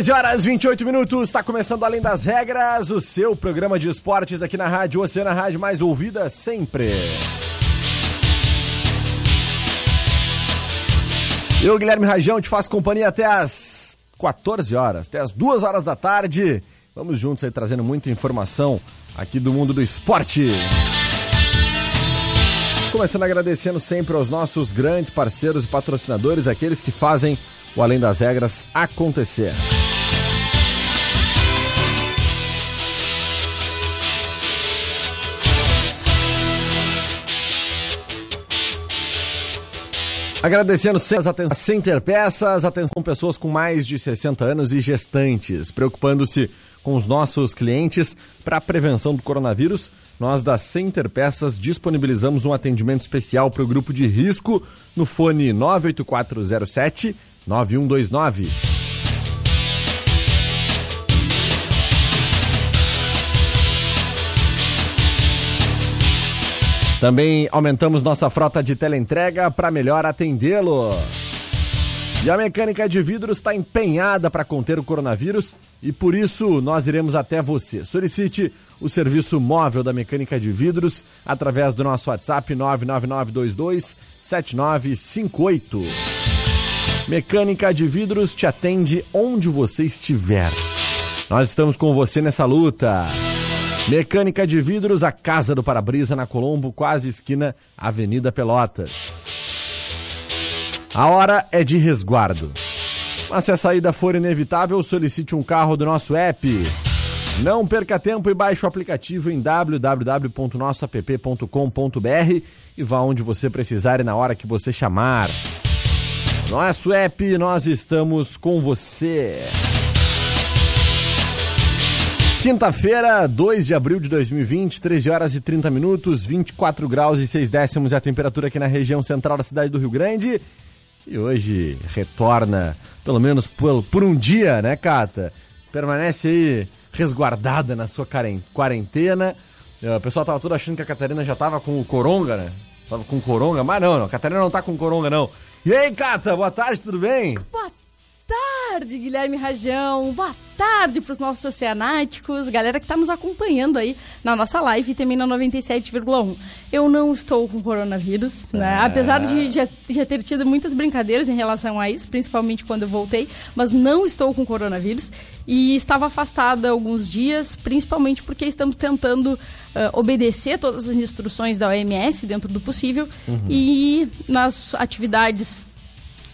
13 horas 28 minutos, está começando Além das Regras, o seu programa de esportes aqui na Rádio Oceana Rádio mais ouvida sempre. Eu, Guilherme Rajão, te faço companhia até as 14 horas, até as 2 horas da tarde. Vamos juntos aí trazendo muita informação aqui do mundo do esporte. Começando agradecendo sempre aos nossos grandes parceiros e patrocinadores, aqueles que fazem o Além das Regras acontecer. Agradecendo a Center Peças, atenção pessoas com mais de 60 anos e gestantes, preocupando-se com os nossos clientes para a prevenção do coronavírus. Nós da Center Peças disponibilizamos um atendimento especial para o grupo de risco no fone 98407 9129. Também aumentamos nossa frota de teleentrega para melhor atendê-lo. E a mecânica de vidros está empenhada para conter o coronavírus e por isso nós iremos até você. Solicite o serviço móvel da mecânica de vidros através do nosso WhatsApp 99922 7958. Mecânica de Vidros te atende onde você estiver. Nós estamos com você nessa luta. Mecânica de Vidros, a Casa do Para-Brisa na Colombo, quase esquina Avenida Pelotas. A hora é de resguardo. Mas se a saída for inevitável, solicite um carro do nosso app. Não perca tempo e baixe o aplicativo em www.nossoapp.com.br e vá onde você precisar e na hora que você chamar. Nosso app, nós estamos com você. Quinta-feira, 2 de abril de 2020, 13 horas e 30 minutos, 24 graus e 6 décimos é a temperatura aqui na região central da cidade do Rio Grande. E hoje retorna, pelo menos por, por um dia, né, Cata? Permanece aí resguardada na sua quarentena. O pessoal tava todo achando que a Catarina já tava com o coronga, né? Tava com coronga, mas não, não, a Catarina não tá com coronga, não. E aí, Cata, boa tarde, tudo bem? Boa tarde, Guilherme Rajão. Boa tarde para os nossos oceanáticos, galera que está nos acompanhando aí na nossa live e também na 97,1. Eu não estou com coronavírus, né? Ah. Apesar de já, já ter tido muitas brincadeiras em relação a isso, principalmente quando eu voltei, mas não estou com coronavírus e estava afastada alguns dias, principalmente porque estamos tentando uh, obedecer todas as instruções da OMS dentro do possível e nas atividades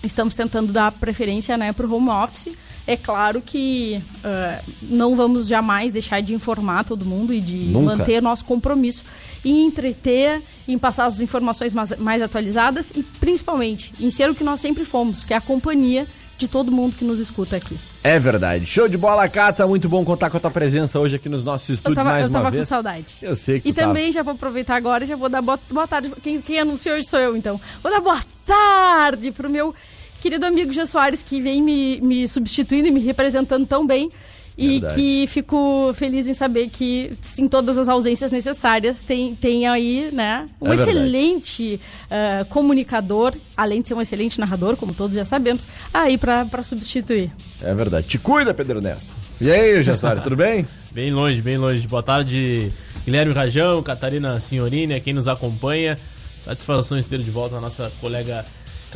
estamos tentando dar preferência né, para o home office. É claro que uh, não vamos jamais deixar de informar todo mundo e de Nunca. manter nosso compromisso em entreter, em passar as informações mais, mais atualizadas e principalmente em ser o que nós sempre fomos, que é a companhia de todo mundo que nos escuta aqui. É verdade. Show de bola, Cata. Muito bom contar com a tua presença hoje aqui nos nossos estúdios eu tava, mais eu uma tava vez. com saudade. Eu sei que E tu tava. também já vou aproveitar agora e já vou dar boa, boa tarde. Quem, quem anunciou hoje sou eu, então. Vou dar boa tarde pro meu querido amigo Gê Soares, que vem me, me substituindo e me representando tão bem. E Verdade. que fico feliz em saber que, em todas as ausências necessárias, tem, tem aí, né, um É excelente ah, comunicador, além de ser um excelente narrador, como todos já sabemos, aí pra pra substituir. É verdade. Te cuida, Pedro Ernesto. E aí, Gessari, tudo bem? Bem longe, bem longe. Boa tarde, Guilherme Rajão, Catarina Signorini, quem nos acompanha. Satisfação em ter de volta a nossa colega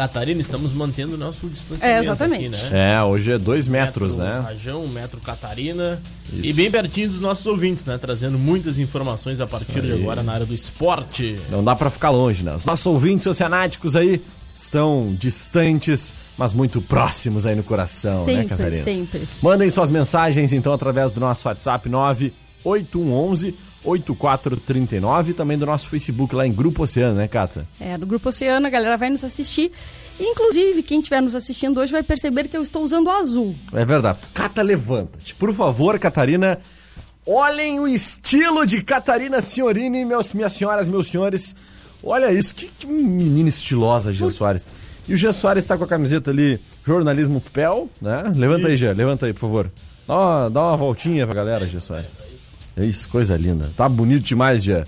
Catarina. Estamos mantendo o nosso distanciamento É, exatamente. aqui, né? É, hoje é dois metros, metro né? Rajão, um metro Catarina. Isso. E bem pertinho dos nossos ouvintes, né? Trazendo muitas informações a partir de agora na área do esporte. Não dá pra ficar longe, né? Os nossos ouvintes oceanáticos aí estão distantes, mas muito próximos aí no coração, né, sempre, Catarina? sempre. Mandem suas mensagens então através do nosso WhatsApp 98111 8439 e também do nosso Facebook lá em Grupo Oceano, né, Cata? É, do Grupo Oceano, a galera vai nos assistir. Inclusive, quem estiver nos assistindo hoje vai perceber que eu estou usando azul. É verdade. Cata, levanta-te. Por favor, Catarina. Olhem o estilo de Catarina Signorini, meus, minhas senhoras, meus senhores. Olha isso, que, que menina estilosa, Gia Soares. E o Gia Soares tá com a camiseta ali, jornalismo papel, né? Levanta aí, Gia, levanta aí, por favor. Dá uma, dá uma voltinha pra galera, Gia Soares. É isso, coisa linda. Tá bonito demais, Gia.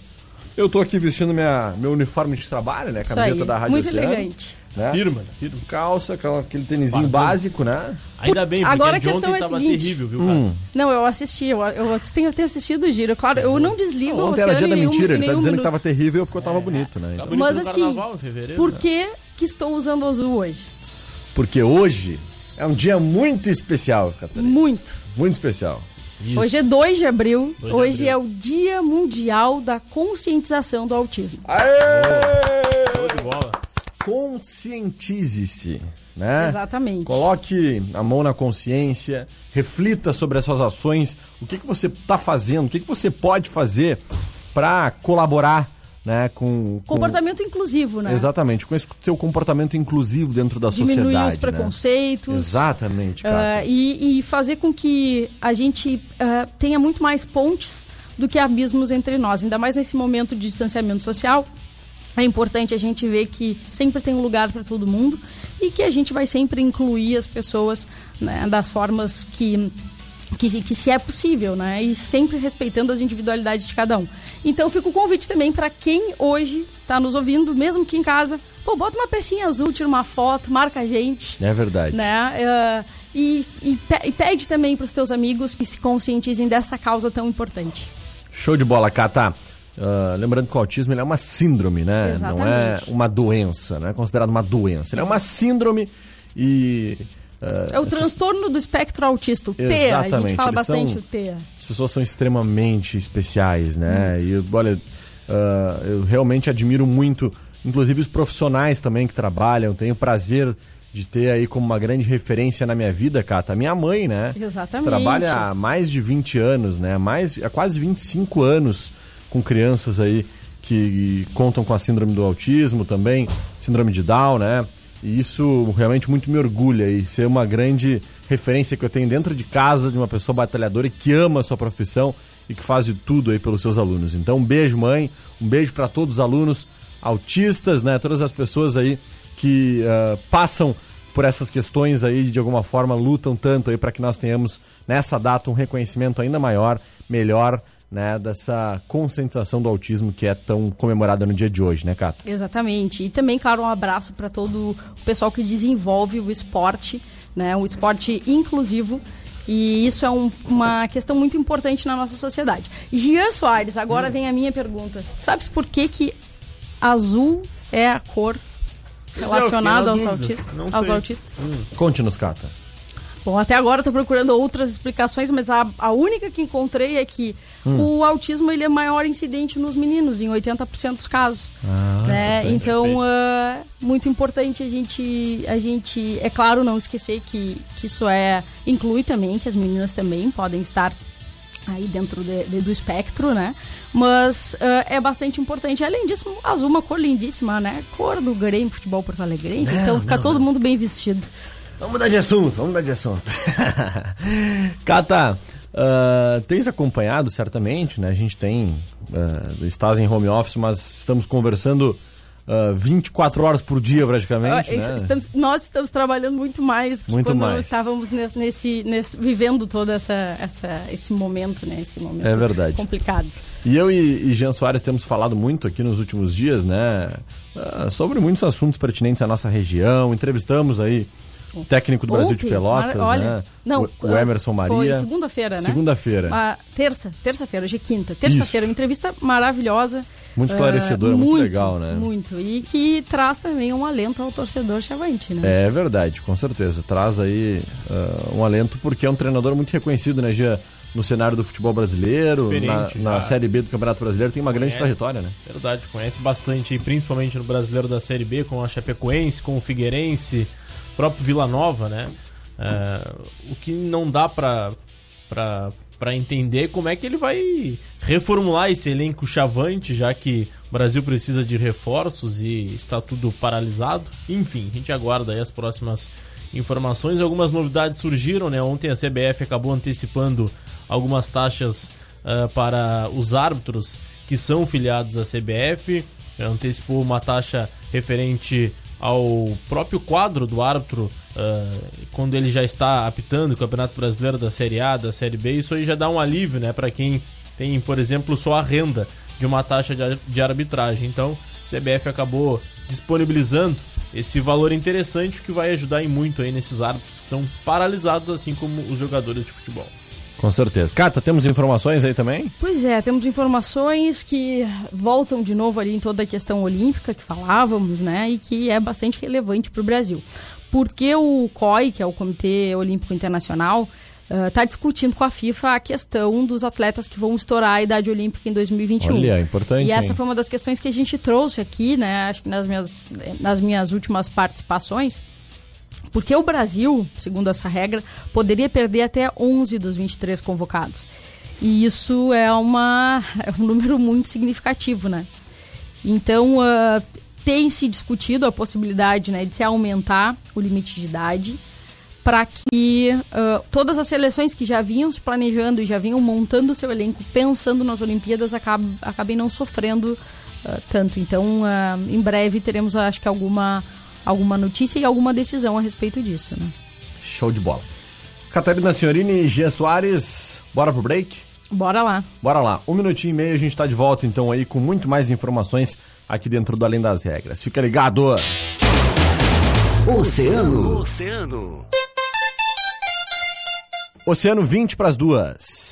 Eu tô aqui vestindo minha, meu uniforme de trabalho, né? Camiseta da Rádio muito Oceano, elegante. Né? Firma, firma. Calça, aquela- aquele tênisinho básico, né? Ainda bem, porque Agora a ontem questão é a tava seguinte. terrível, viu, Hum. cara? Não, eu assisti, eu, eu tenho, eu tenho assistido o giro. Claro, eu não desligo o Ontem era dia da mentira, ele tá dizendo que minuto. tava terrível porque eu tava bonito, né? Tá Então, bonito Mas assim, carnaval, em fevereiro. por né? que, que estou usando azul hoje? Porque hoje é um dia muito especial, Catarina. Muito. Muito especial. Isso. Hoje é 2 de abril. Dois de hoje abril. é o Dia Mundial da Conscientização do Autismo. Aê! Show de bola. Conscientize-se, né? Exatamente. Coloque a mão na consciência, reflita sobre as suas ações, o que, que você está fazendo, o que, que você pode fazer para colaborar né, com, com- Comportamento inclusivo, né? Exatamente, com esse seu comportamento inclusivo dentro da Diminuir sociedade. os né? preconceitos. Exatamente, cara. Ah, e, e fazer com que a gente ah, tenha muito mais pontes do que abismos entre nós, ainda mais nesse momento de distanciamento social. É importante a gente ver que sempre tem um lugar para todo mundo e que a gente vai sempre incluir as pessoas né, das formas que, que, que se é possível, né? E sempre respeitando as individualidades de cada um. Então fica o convite também para quem hoje está nos ouvindo, mesmo que em casa, pô, bota uma pecinha azul, tira uma foto, marca a gente É verdade. né? Eh, e, e pe- e pede também para os teus amigos que se conscientizem dessa causa tão importante. Show de bola, Cata. Ah, lembrando que o autismo é uma síndrome, né? Não é Exatamente. uma doença, não é considerado uma doença. Ele é uma síndrome e. ah, É o essas- transtorno do espectro autista, o TEA. A gente fala eles bastante são- o TEA. As pessoas são extremamente especiais, né? E olha, ah, eu realmente admiro muito, inclusive os profissionais também que trabalham. Tenho o prazer de ter aí como uma grande referência na minha vida, Cata, a minha mãe, né? Exatamente. Trabalha há mais de 20 anos, né? Mais, há quase 25 anos com crianças aí que contam com a síndrome do autismo também, síndrome de Down, né? E isso realmente muito me orgulha e ser uma grande referência que eu tenho dentro de casa de uma pessoa batalhadora e que ama a sua profissão e que faz de tudo aí pelos seus alunos. Então, um beijo, mãe, um beijo para todos os alunos autistas, né? Todas as pessoas aí que ah, passam por essas questões aí de alguma forma lutam tanto aí para que nós tenhamos nessa data um reconhecimento ainda maior, melhor, né, dessa conscientização do autismo que é tão comemorada no dia de hoje, né, Cata? Exatamente. E também, claro, um abraço para todo o pessoal que desenvolve o esporte, né? Um esporte inclusivo. E isso é um- uma questão muito importante na nossa sociedade. Gian Soares, agora vem a minha pergunta. Sabes por que, que azul é a cor é, relacionada aos, autistas? Não aos autistas? Conte-nos, Cata. Bom, até agora eu tô procurando outras explicações, mas a, a única que encontrei é que o autismo ele é maior incidente nos meninos, em 80% dos casos. né? importante. Então, ah, muito importante a gente, a gente, é claro, não esquecer que, que isso é inclui também, que as meninas também podem estar aí dentro de- de- do espectro, né? Mas ah, é bastante importante. Além disso, azul é uma cor lindíssima, né? Cor do Grêmio Futebol Porto Alegrense, Não, então fica não, todo não. mundo bem vestido. Vamos mudar de assunto, vamos mudar de assunto. Cata, uh, tens acompanhado certamente, né? A gente tem. Uh, estás em home office, mas estamos conversando uh, 24 horas por dia praticamente. Uh, né? estamos, nós estamos trabalhando muito mais que muito quando mais. estávamos nesse, nesse, nesse, vivendo todo essa, essa, esse momento, né? Esse momento é verdade. complicado. E eu e, e Jean Soares temos falado muito aqui nos últimos dias, né? Uh, sobre muitos assuntos pertinentes à nossa região. Entrevistamos aí técnico do Brasil de Pelotas, olha, né? Não, o, o Emerson Maria. Foi segunda-feira, né? Segunda-feira. Ah, terça, terça-feira, hoje é quinta. Terça-feira, uma entrevista maravilhosa. Muito esclarecedora, uh, muito, muito, legal, né? Muito. E que traz também um alento ao torcedor chavante, né? É verdade, com certeza. Traz aí uh, um alento porque é um treinador muito reconhecido, né, Gia? No cenário do futebol brasileiro, na, na Série B do Campeonato Brasileiro, tem uma conhece, grande trajetória, né? Verdade, conhece bastante, principalmente no brasileiro da Série B, com a Chapecoense, com o Figueirense, próprio Vila Nova, né? Uh, o que não dá para para entender como é que ele vai reformular esse elenco chavante, já que o Brasil precisa de reforços e está tudo paralisado. Enfim, a gente aguarda aí as próximas informações. Algumas novidades surgiram, né? Ontem a CBF acabou antecipando algumas taxas uh, para os árbitros que são filiados à CBF. Antecipou uma taxa referente ao próprio quadro do árbitro uh, quando ele já está apitando o Campeonato Brasileiro da Série A, da Série B, isso aí já dá um alívio, né, para quem tem, por exemplo, só a renda de uma taxa de, arbitragem. Então, a CBF acabou disponibilizando esse valor interessante que vai ajudar em muito aí nesses árbitros que estão paralisados, assim como os jogadores de futebol. Com certeza. Cata, temos informações aí também? Pois é, temos informações que voltam de novo ali em toda a questão olímpica que falávamos, né? E que é bastante relevante para o Brasil. Porque o COI, que é o Comitê Olímpico Internacional, está uh, discutindo com a FIFA a questão dos atletas que vão estourar a idade olímpica em 2021. Olha, importante. E essa hein? foi uma das questões que a gente trouxe aqui, né? Acho que nas minhas, nas minhas últimas participações porque o Brasil, segundo essa regra, poderia perder até 11 dos 23 convocados. E isso é, uma, é um número muito significativo, né? Então, uh, tem se discutido a possibilidade né, de se aumentar o limite de idade para que uh, todas as seleções que já vinham se planejando e já vinham montando seu elenco pensando nas Olimpíadas acabem, não sofrendo uh, tanto. Então, em breve teremos, acho que, alguma alguma notícia e alguma decisão a respeito disso. Né? Show de bola. Catarina Senhorini e Gia Soares, bora pro break? Bora lá. Bora lá. Um minutinho e meio a gente tá de volta então aí com muito mais informações aqui dentro do Além das Regras. Fica ligado! Oceano. Oceano. Oceano 20 para as duas.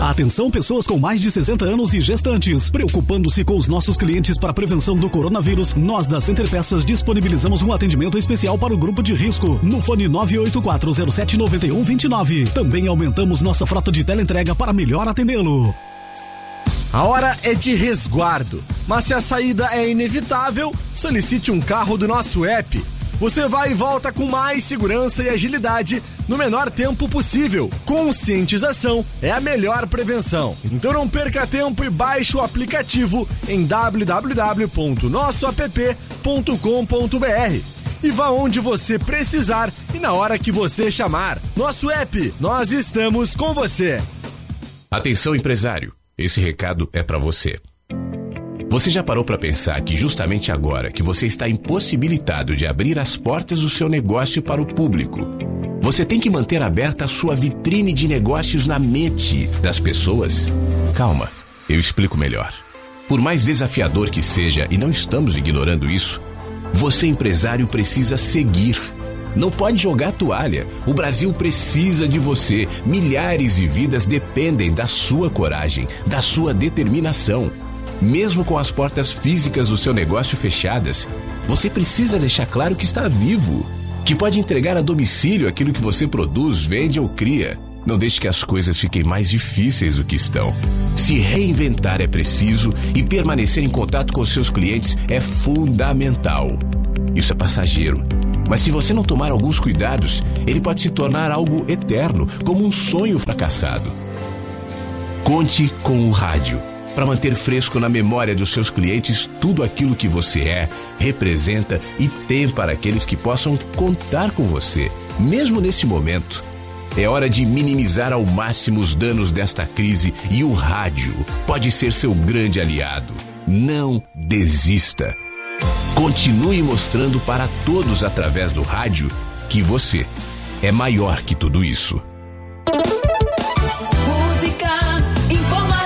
Atenção pessoas com mais de 60 anos e gestantes. Preocupando-se com os nossos clientes para a prevenção do coronavírus, nós da Center Peças disponibilizamos um atendimento especial para o grupo de risco no fone 984079129. Também aumentamos nossa frota de teleentrega para melhor atendê-lo. A hora é de resguardo, mas se a saída é inevitável, solicite um carro do nosso app. Você vai e volta com mais segurança e agilidade no menor tempo possível. Conscientização é a melhor prevenção. Então não perca tempo e baixe o aplicativo em www.nossoapp.com.br e vá onde você precisar e na hora que você chamar. Nosso app, nós estamos com você. Atenção empresário, esse recado é para você. Você já parou para pensar que justamente agora que você está impossibilitado de abrir as portas do seu negócio para o público, você tem que manter aberta a sua vitrine de negócios na mente das pessoas? Calma, eu explico melhor. Por mais desafiador que seja, e não estamos ignorando isso, você empresário precisa seguir. Não pode jogar toalha. O Brasil precisa de você. Milhares de vidas dependem da sua coragem, da sua determinação. Mesmo com as portas físicas do seu negócio fechadas, você precisa deixar claro que está vivo. que pode entregar a domicílio aquilo que você produz, vende ou cria. Não deixe que as coisas fiquem mais difíceis do que estão. Se reinventar é preciso e permanecer em contato com seus clientes é fundamental. Isso é passageiro. Mas se você não tomar alguns cuidados, ele pode se tornar algo eterno, como um sonho fracassado. Conte com o rádio para manter fresco na memória dos seus clientes tudo aquilo que você é, representa e tem para aqueles que possam contar com você, mesmo nesse momento. É hora de minimizar ao máximo os danos desta crise e o rádio pode ser seu grande aliado. Não desista. Continue mostrando para todos através do rádio que você é maior que tudo isso. Música, informação,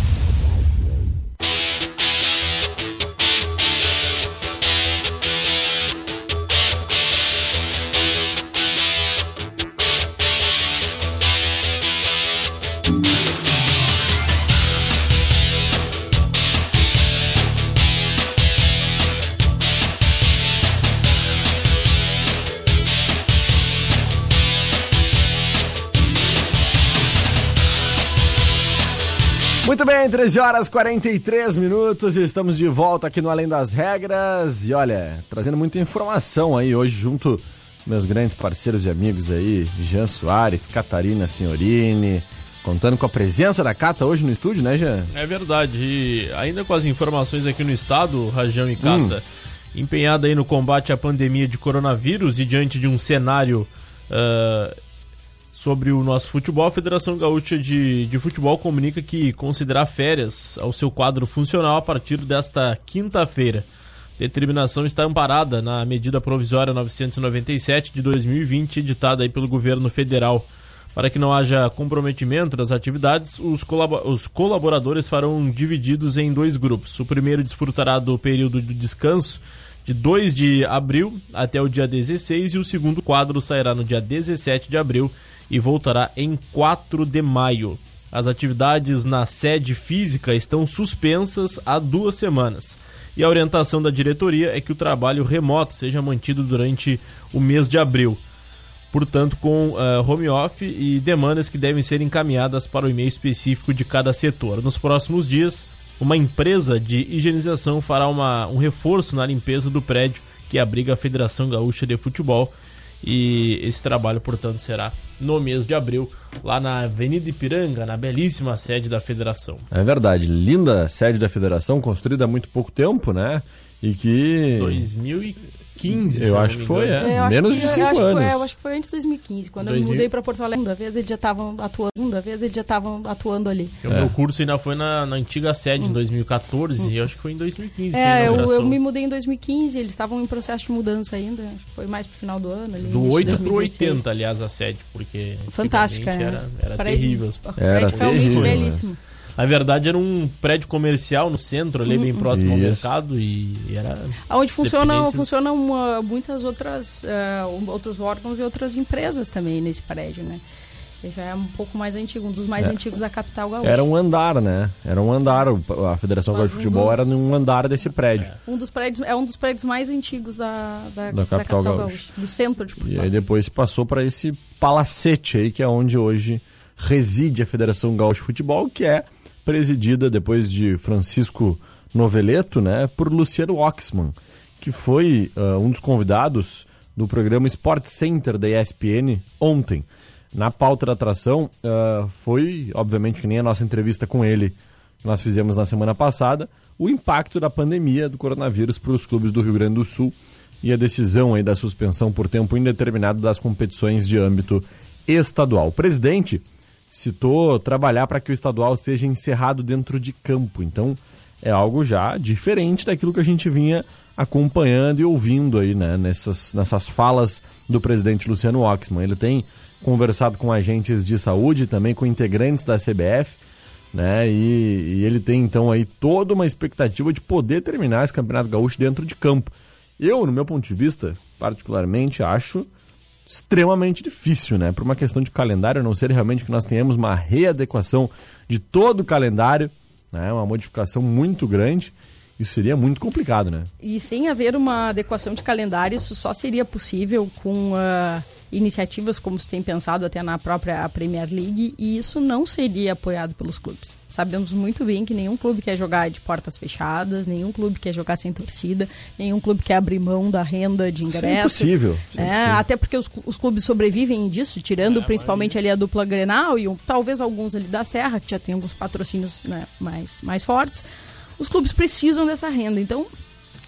Bem, 13 horas 43 minutos, estamos de volta aqui no Além das Regras e olha, trazendo muita informação aí hoje junto meus grandes parceiros e amigos aí, Jean Soares, Catarina Signorini, contando com a presença da Cata hoje no estúdio, né, Jean? É verdade. E ainda com as informações aqui no estado, Rajão e Cata, empenhada aí no combate à pandemia de coronavírus e diante de um cenário ah, sobre o nosso futebol, a Federação Gaúcha de, de Futebol comunica que considerar férias ao seu quadro funcional a partir desta quinta-feira. Determinação está amparada na medida provisória 997 de 2020, editada aí pelo governo federal. Para que não haja comprometimento das atividades, os, colabo- os colaboradores farão divididos em dois grupos. O primeiro desfrutará do período de descanso de 2 de abril até o dia 16 e o segundo quadro sairá no dia 17 de abril e voltará em 4 de maio. As atividades na sede física estão suspensas há duas semanas. E a orientação da diretoria é que o trabalho remoto seja mantido durante o mês de abril portanto, com eh, home office e demandas que devem ser encaminhadas para o e-mail específico de cada setor. Nos próximos dias, uma empresa de higienização fará uma, um reforço na limpeza do prédio que abriga a Federação Gaúcha de Futebol. E esse trabalho, portanto, será no mês de abril, lá na Avenida Ipiranga, na belíssima sede da federação. É verdade, linda sede da federação, construída há muito pouco tempo, né? E que... 2015, se Eu não acho me que foi, é. eu acho Menos que- de eu cinco acho que anos. foi- eu acho que foi antes de 2015. Quando eu 2000. me mudei pra Porto Alegre, da vez eles já estavam atuando, da vez eles já estavam atuando ali. O meu curso ainda foi na, na antiga sede em 2014 e eu acho que foi em 2015. sim, a É, eu, eu me mudei em 2015, eles estavam em processo de mudança ainda. Acho que foi mais pro final do ano. Ali, Do início de 8 pro 2016. 80, aliás, a sede, porque Fantástica, né? era, era Prédio- terrível. Era terrível, né? belíssimo. Na verdade, era um prédio comercial no centro, ali bem próximo ao Isso. mercado e era... Onde funcionam, funcionam uma- muitas outras um- outros órgãos e outras empresas também nesse prédio, né? Ele já é um pouco mais antigo, um dos mais antigos da capital gaúcha. Era um andar, né? Era um andar. A Federação Gaúcha de Futebol um era dos- num andar desse prédio. Um dos prédios, é um dos prédios mais antigos da, da, Da capital gaúcha. gaúcha, do centro de Porto E aí depois passou para esse palacete aí, que é onde hoje reside a Federação Gaúcha de Futebol, que é presidida depois de Francisco Noveleto, né, por Luciano Oxman, que foi ah, um dos convidados do programa Sport Center da ESPN ontem. Na pauta da atração ah, foi, obviamente, que nem a nossa entrevista com ele que nós fizemos na semana passada, o impacto da pandemia do coronavírus para os clubes do Rio Grande do Sul e a decisão aí da suspensão por tempo indeterminado das competições de âmbito estadual. O presidente citou trabalhar para que o estadual seja encerrado dentro de campo. Então, é algo já diferente daquilo que a gente vinha acompanhando e ouvindo aí, né, nessas, nessas falas do presidente Luciano Oxman. Ele tem conversado com agentes de saúde, também com integrantes da CBF, né? E, e ele tem então aí toda uma expectativa de poder terminar esse Campeonato Gaúcho dentro de campo. Eu, no meu ponto de vista, particularmente acho extremamente difícil, né? Por uma questão de calendário, a não ser realmente que nós tenhamos uma readequação de todo o calendário, né? Uma modificação muito grande. Isso seria muito complicado, né? E sem haver uma adequação de calendário, isso só seria possível com uh, iniciativas como se tem pensado até na própria Premier League, e isso não seria apoiado pelos clubes. Sabemos muito bem que nenhum clube quer jogar de portas fechadas, nenhum clube quer jogar sem torcida, nenhum clube quer abrir mão da renda de ingresso. Isso é impossível. É É, impossível. até porque os, os clubes sobrevivem disso, tirando principalmente ali a dupla Grenal e um- talvez alguns ali da Serra, que já tem alguns patrocínios né, mais, mais fortes. Os clubes precisam dessa renda. Então,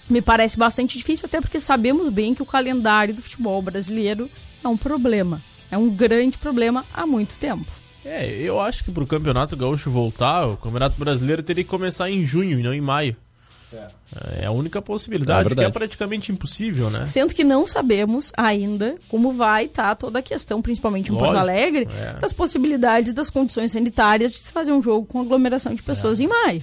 me parece bastante difícil, até porque sabemos bem que o calendário do futebol brasileiro é um problema. É um grande problema há muito tempo. É, eu acho que pro Campeonato Gaúcho voltar, o Campeonato Brasileiro teria que começar em junho e não em maio. É a única É possibilidade, que é praticamente impossível, né? Sendo que não sabemos ainda como vai estar toda a questão, principalmente em Porto Lógico, Alegre, é. das possibilidades das condições sanitárias de se fazer um jogo com aglomeração de pessoas em maio.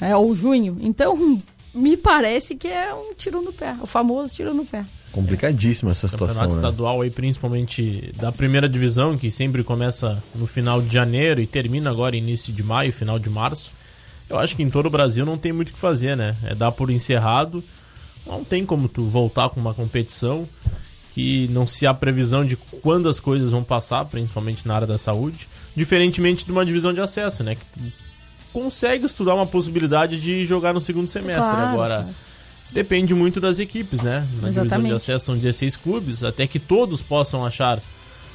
É, ou junho. Então, me parece que é um tiro no pé. O famoso tiro no pé. Complicadíssima essa situação, Campeonato né? estadual aí, principalmente da primeira divisão, que sempre começa no final de janeiro e termina agora início de maio, final de março. Eu acho que em todo o Brasil não tem muito o que fazer, né? É dar por encerrado. Não tem como tu voltar com uma competição que não se há previsão de quando as coisas vão passar, principalmente na área da saúde. Diferentemente de uma divisão de acesso, né? Que consegue estudar uma possibilidade de jogar no segundo semestre. Claro, Agora, depende muito das equipes, né? Na divisão de Exatamente. acesso são 16 clubes, até que todos possam achar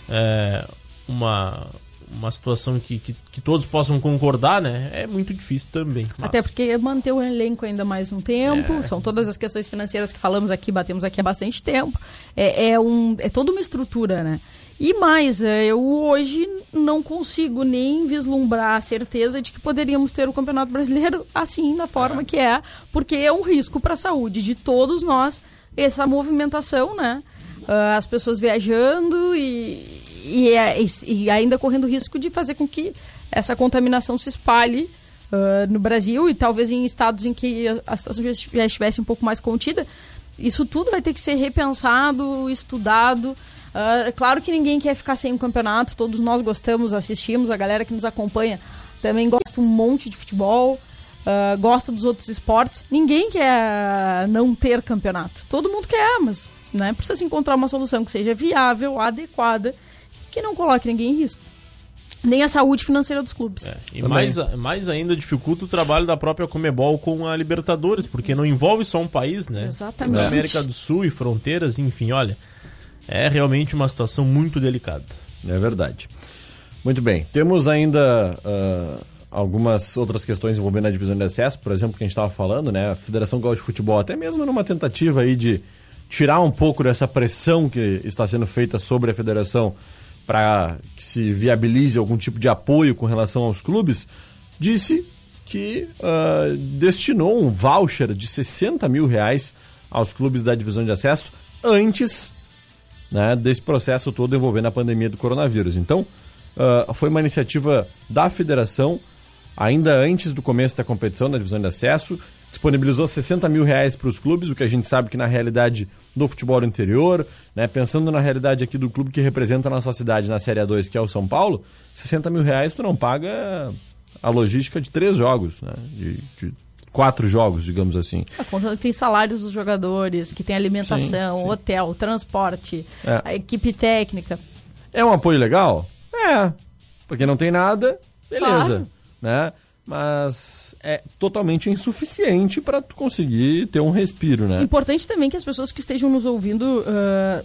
é, uma, uma situação que, que, que todos possam concordar, né? É muito difícil também. mas- Até porque manter o elenco ainda mais um tempo, são todas as questões financeiras que falamos aqui, batemos aqui há bastante tempo. É, é, um, é toda uma estrutura, né? E mais, é, eu hoje não consigo nem vislumbrar a certeza de que poderíamos ter o Campeonato Brasileiro assim, da forma que é, porque é um risco para a saúde de todos nós, essa movimentação, né? Ah, as pessoas viajando e, e, é- e- ainda correndo risco de fazer com que essa contaminação se espalhe ah, no Brasil e talvez em estados em que a- situação já estivesse um pouco mais contida. Isso tudo vai ter que ser repensado, estudado. É claro que ninguém quer ficar sem um campeonato, todos nós gostamos, assistimos, a galera que nos acompanha também gosta um monte de futebol, ah, gosta dos outros esportes. Ninguém quer não ter campeonato. Todo mundo quer, mas né, precisa se encontrar uma solução que seja viável, adequada, que não coloque ninguém em risco. Nem a saúde financeira dos clubes. É, e Também. mais, mais ainda dificulta o trabalho da própria Comebol com a Libertadores, porque não envolve só um país, né? Exatamente. América do Sul e fronteiras, enfim, olha. É realmente uma situação muito delicada. É verdade. Muito bem. Temos ainda ah, algumas outras questões envolvendo a divisão de acesso, por exemplo, que a gente estava falando, né? A Federação Gaúcha de Futebol, até mesmo numa tentativa aí de tirar um pouco dessa pressão que está sendo feita sobre a federação para que se viabilize algum tipo de apoio com relação aos clubes, disse que ah, destinou um voucher de 60 mil reais aos clubes da divisão de acesso antes né, desse processo todo envolvendo a pandemia do coronavírus. Então, ah, foi uma iniciativa da federação, ainda antes do começo da competição da divisão de acesso, disponibilizou 60 mil reais para os clubes, o que a gente sabe que na realidade do futebol interior, né, pensando na realidade aqui do clube que representa a nossa cidade na Série A2, que é o São Paulo, 60 mil reais tu não paga a logística de três jogos, né, de, de quatro jogos, digamos assim. A conta tem salários dos jogadores, que tem alimentação, Sim, sim. hotel, transporte, É. a equipe técnica. É um apoio legal? É. Porque não tem nada, beleza. Claro. Né? Mas é totalmente insuficiente para tu conseguir ter um respiro, né? Importante também que as pessoas que estejam nos ouvindo ah,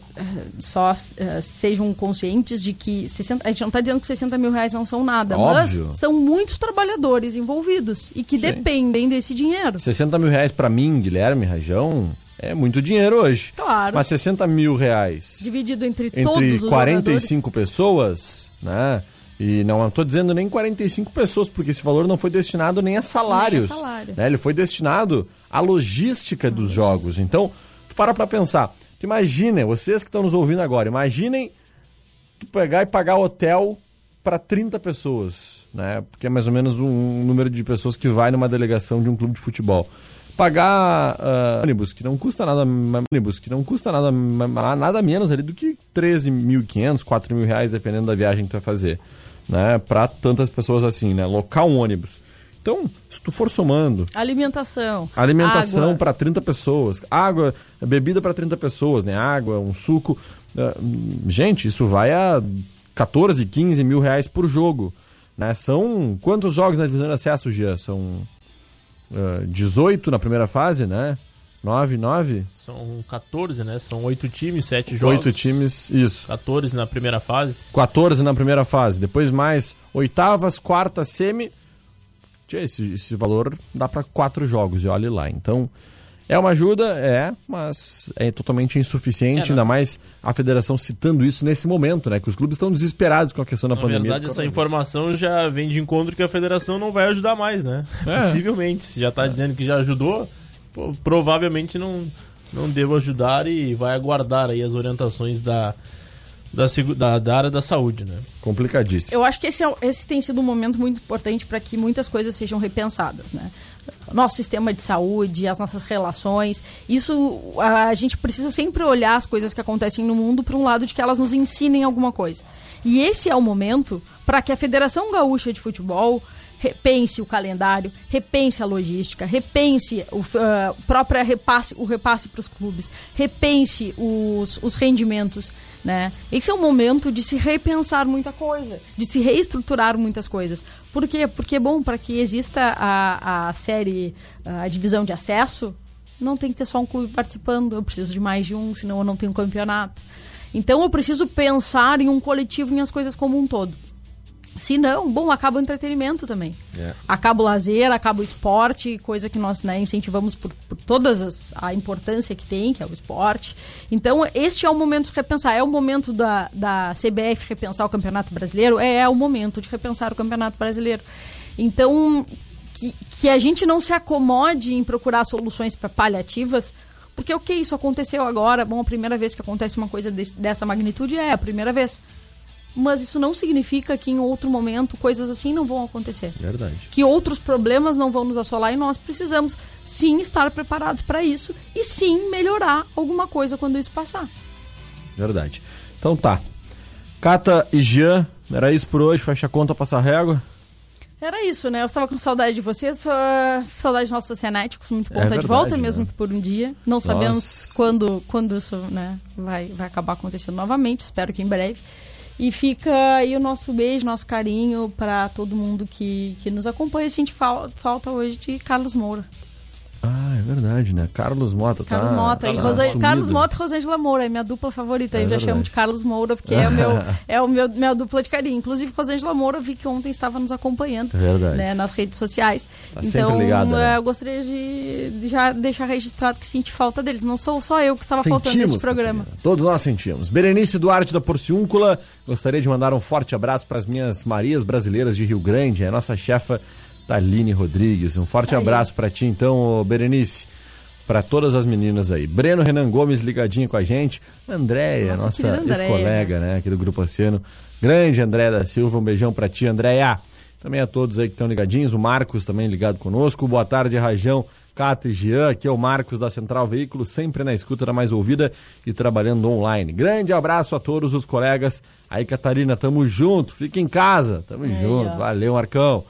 só ah, sejam conscientes de que 60, a gente não está dizendo que 60 mil reais não são nada, Óbvio. mas são muitos trabalhadores envolvidos e que Sim. dependem desse dinheiro. 60 mil reais para mim, Guilherme Rajão, é muito dinheiro hoje. Claro. Mas 60 mil reais Dividido entre, entre todos os 45 pessoas, né? E não estou dizendo nem 45 pessoas, porque esse valor não foi destinado nem a salários. Nem a salário. né? Ele foi destinado à logística dos jogos. Então, tu para pra pensar. Tu imagina, vocês que estão nos ouvindo agora, imaginem tu pegar e pagar hotel para 30 pessoas, né? Porque é mais ou menos um número de pessoas que vai numa delegação de um clube de futebol. Pagar ah, ônibus, que não custa nada, ônibus, que não custa nada, nada menos ali do que 13.500, 4 mil reais, dependendo da viagem que tu vai fazer, né? Para tantas pessoas assim, né? Local um ônibus. Então, se tu for somando, Alimentação. alimentação para 30 pessoas, água, bebida para 30 pessoas, né? Água, um suco. hum, gente, isso vai a 14, 15 mil reais por jogo. Né? São quantos jogos na divisão de acesso, Gia? São ah, 18 na primeira fase, né? 9, 9? São 14, né? São 8 times, 7 jogos. 8 times, isso. 14 na primeira fase. 14 na primeira fase. Depois mais oitavas, quartas, semi. Esse, esse valor dá para quatro jogos, e olhe lá. Então, é uma ajuda, é, mas é totalmente insuficiente, É, ainda mais a federação citando isso nesse momento, né? Que os clubes estão desesperados com a questão da Na pandemia. verdade, do essa informação já vem de encontro que a federação não vai ajudar mais, né? É. Possivelmente. Se já tá dizendo que já ajudou, provavelmente não, não devo ajudar e vai aguardar aí as orientações da, da, da, da área da saúde, né? Complicadíssimo. Eu acho que esse, é- esse tem sido um momento muito importante para que muitas coisas sejam repensadas, né? Nosso sistema de saúde, as nossas relações, isso a, a gente precisa sempre olhar as coisas que acontecem no mundo para um lado de que elas nos ensinem alguma coisa. E esse é o momento para que a Federação Gaúcha de Futebol repense o calendário, repense a logística, repense o ah, própria repasse, o repasse para os clubes, repense os, os rendimentos, né? Esse é o momento de se repensar muita coisa, de se reestruturar muitas coisas. Por quê? Porque, bom, para que exista a, a série, a divisão de acesso, não tem que ter só um clube participando, eu preciso de mais de um, senão eu não tenho campeonato. Então eu preciso pensar em um coletivo, em as coisas como um todo. Se não, bom, acaba o entretenimento também. É. Acaba o lazer, acaba o esporte, coisa que nós né, incentivamos por, por todas as, a importância que tem, que é o esporte. Então, este é o momento de repensar. É o momento da, da CBF repensar o Campeonato Brasileiro? É, é o momento de repensar o Campeonato Brasileiro. Então, que, que a gente não se acomode em procurar soluções pa- paliativas, porque o que isso aconteceu agora? Bom, a primeira vez que acontece uma coisa desse- dessa magnitude é a primeira vez. Mas isso não significa que em outro momento coisas assim não vão acontecer. Verdade. Que outros problemas não vão nos assolar e nós precisamos sim estar preparados para isso e sim melhorar alguma coisa quando isso passar. Verdade. Então tá. Cata e Jean, era isso por hoje. Fecha a conta, passa a régua. Era isso, né? Eu estava com saudade de vocês, uh, saudade dos nossos oceanéticos, muito bom É estar de verdade, volta, mesmo né? que por um dia. Não sabemos quando, quando isso né, vai, vai acabar acontecendo novamente, espero que em breve. E fica aí o nosso beijo, nosso carinho para todo mundo que, que nos acompanha. Sente fal falta hoje de Carlos Moura. Ah, é verdade, né? Carlos Mota, tá? Carlos Mota tá e Rosa... Carlos Mota e Rosângela Moura, é minha dupla favorita. É eu já chamo de Carlos Moura, porque é o meu, é o meu minha dupla de carinho. Inclusive, Rosângela Moura, vi que ontem estava nos acompanhando É verdade. né, nas redes sociais. Tá então, ligada, né? eu gostaria de já deixar registrado que senti falta deles. Não sou só eu que estava faltando Sentimos, nesse programa. Catarina. Todos nós sentimos. Berenice Duarte da Porciúncula, gostaria de mandar um forte abraço para as minhas Marias brasileiras de Rio Grande, a nossa chefa Taline Rodrigues. Um forte abraço para ti, então, Berenice. Para todas as meninas aí. Breno Renan Gomes ligadinho com a gente. Andréia, Nossa, nossa Andréia. ex-colega, né, aqui do Grupo Oceano. Grande André da Silva, um beijão para ti, Andréia. Também a todos aí que estão ligadinhos. O Marcos também ligado conosco. Boa tarde, Rajão. Cata e Jean, aqui é o Marcos da Central Veículos, sempre na escuta da mais ouvida e trabalhando online. Grande abraço a todos os colegas. Aí, Catarina, tamo junto. Fica em casa. Tamo Aí, junto. ó. Valeu, Marcão.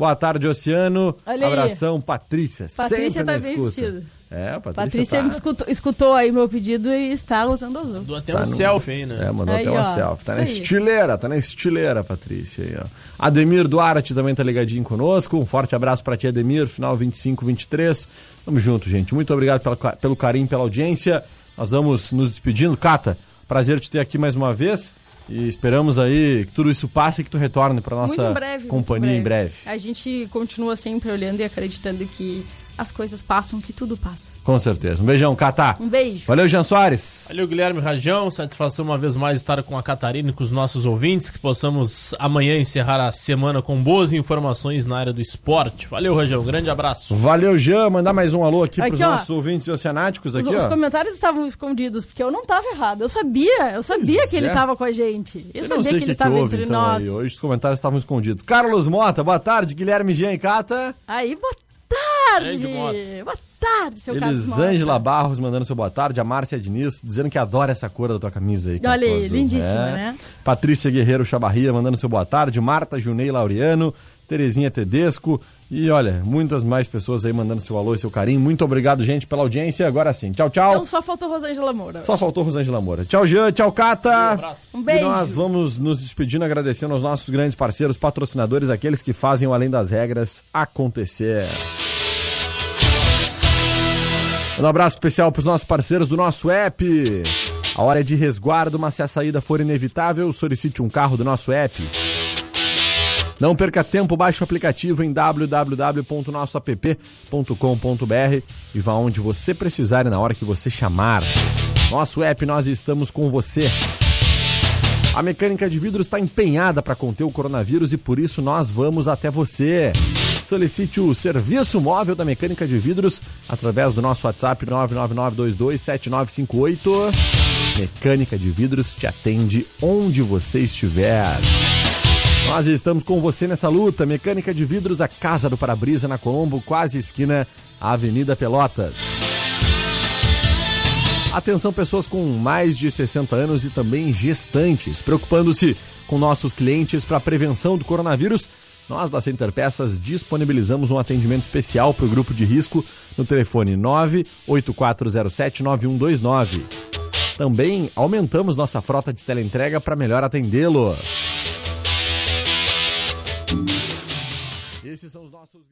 Boa tarde, Oceano. Olha aí. Abração, Patrícia. Patrícia sempre tá na bem vestida. É, a Patrícia, Patrícia tá, me escutou, escutou aí meu pedido e está usando azul. Mandou até Tá um no- selfie aí, né? É, mandou Aí, até uma ó, selfie. Tá na aí. estileira, tá na estileira, Patrícia. Aí, ó. Ademir Duarte também tá ligadinho conosco. Um forte abraço pra ti, Ademir. Final 25, 23. Tamo junto, gente. Muito obrigado pela ca- pelo carinho, pela audiência. Nós vamos nos despedindo. Cata, prazer te ter aqui mais uma vez. E esperamos aí que tudo isso passe e que tu retorne pra nossa breve. companhia em breve. A gente continua sempre olhando e acreditando que as coisas passam, que tudo passa. Com certeza. Um beijão, Cata. Um beijo. Valeu, Jean Soares. Valeu, Guilherme Rajão. Satisfação uma vez mais estar com a Catarina e com os nossos ouvintes. Que possamos amanhã encerrar a semana com boas informações na área do esporte. Valeu, Rajão. Grande abraço. Valeu, Jean. Mandar mais um alô aqui, Aqui, pros ó. nossos ouvintes oceanáticos Os, aqui, os ó. comentários estavam escondidos, porque eu não estava errado. Eu sabia, eu sabia Pois que ele é. estava com a gente. Eu, Eu sabia não sei que ele que, que estava entre então, nós. aí. Hoje os comentários estavam escondidos. Carlos Mota, boa tarde. Guilherme Jean e Cata. Aí, boa tarde! Mota. Boa tarde, seu Carlos Elisângela Barros mandando seu boa tarde. A Márcia Diniz dizendo que adora essa cor da tua camisa aí. Olha aí, Cardoso. lindíssima, É. né? Patrícia Guerreiro Chabarria mandando seu boa tarde. Marta Junei Laureano. Terezinha Tedesco. E olha, muitas mais pessoas aí mandando seu alô e seu carinho. Muito obrigado, gente, pela audiência. Agora sim. Tchau, tchau. Então só faltou Rosângela Moura. Só faltou Rosângela Moura. Tchau, Jean. Tchau, Cata. Um beijo. E nós vamos nos despedindo agradecendo aos nossos grandes parceiros, patrocinadores, aqueles que fazem o Além das Regras acontecer. Um abraço especial para os nossos parceiros do nosso app. A hora é de resguardo, mas se a saída for inevitável, solicite um carro do nosso app. Não perca tempo, baixe o aplicativo em www.nossoapp.com.br e vá onde você precisar e na hora que você chamar. Nosso app, nós estamos com você. A mecânica de vidros está empenhada para conter o coronavírus e por isso nós vamos até você. Solicite o serviço móvel da mecânica de vidros através do nosso WhatsApp 999227958. Mecânica de vidros te atende onde você estiver. Nós estamos com você nessa luta. Mecânica de vidros, a Casa do Para-Brisa na Colombo, quase esquina Avenida Pelotas. Atenção, pessoas com mais de 60 anos e também gestantes, preocupando-se com nossos clientes para a prevenção do coronavírus. Nós da Center Peças disponibilizamos um atendimento especial para o grupo de risco no telefone 984079129. Também aumentamos nossa frota de teleentrega para melhor atendê-lo. Esses são os nossos.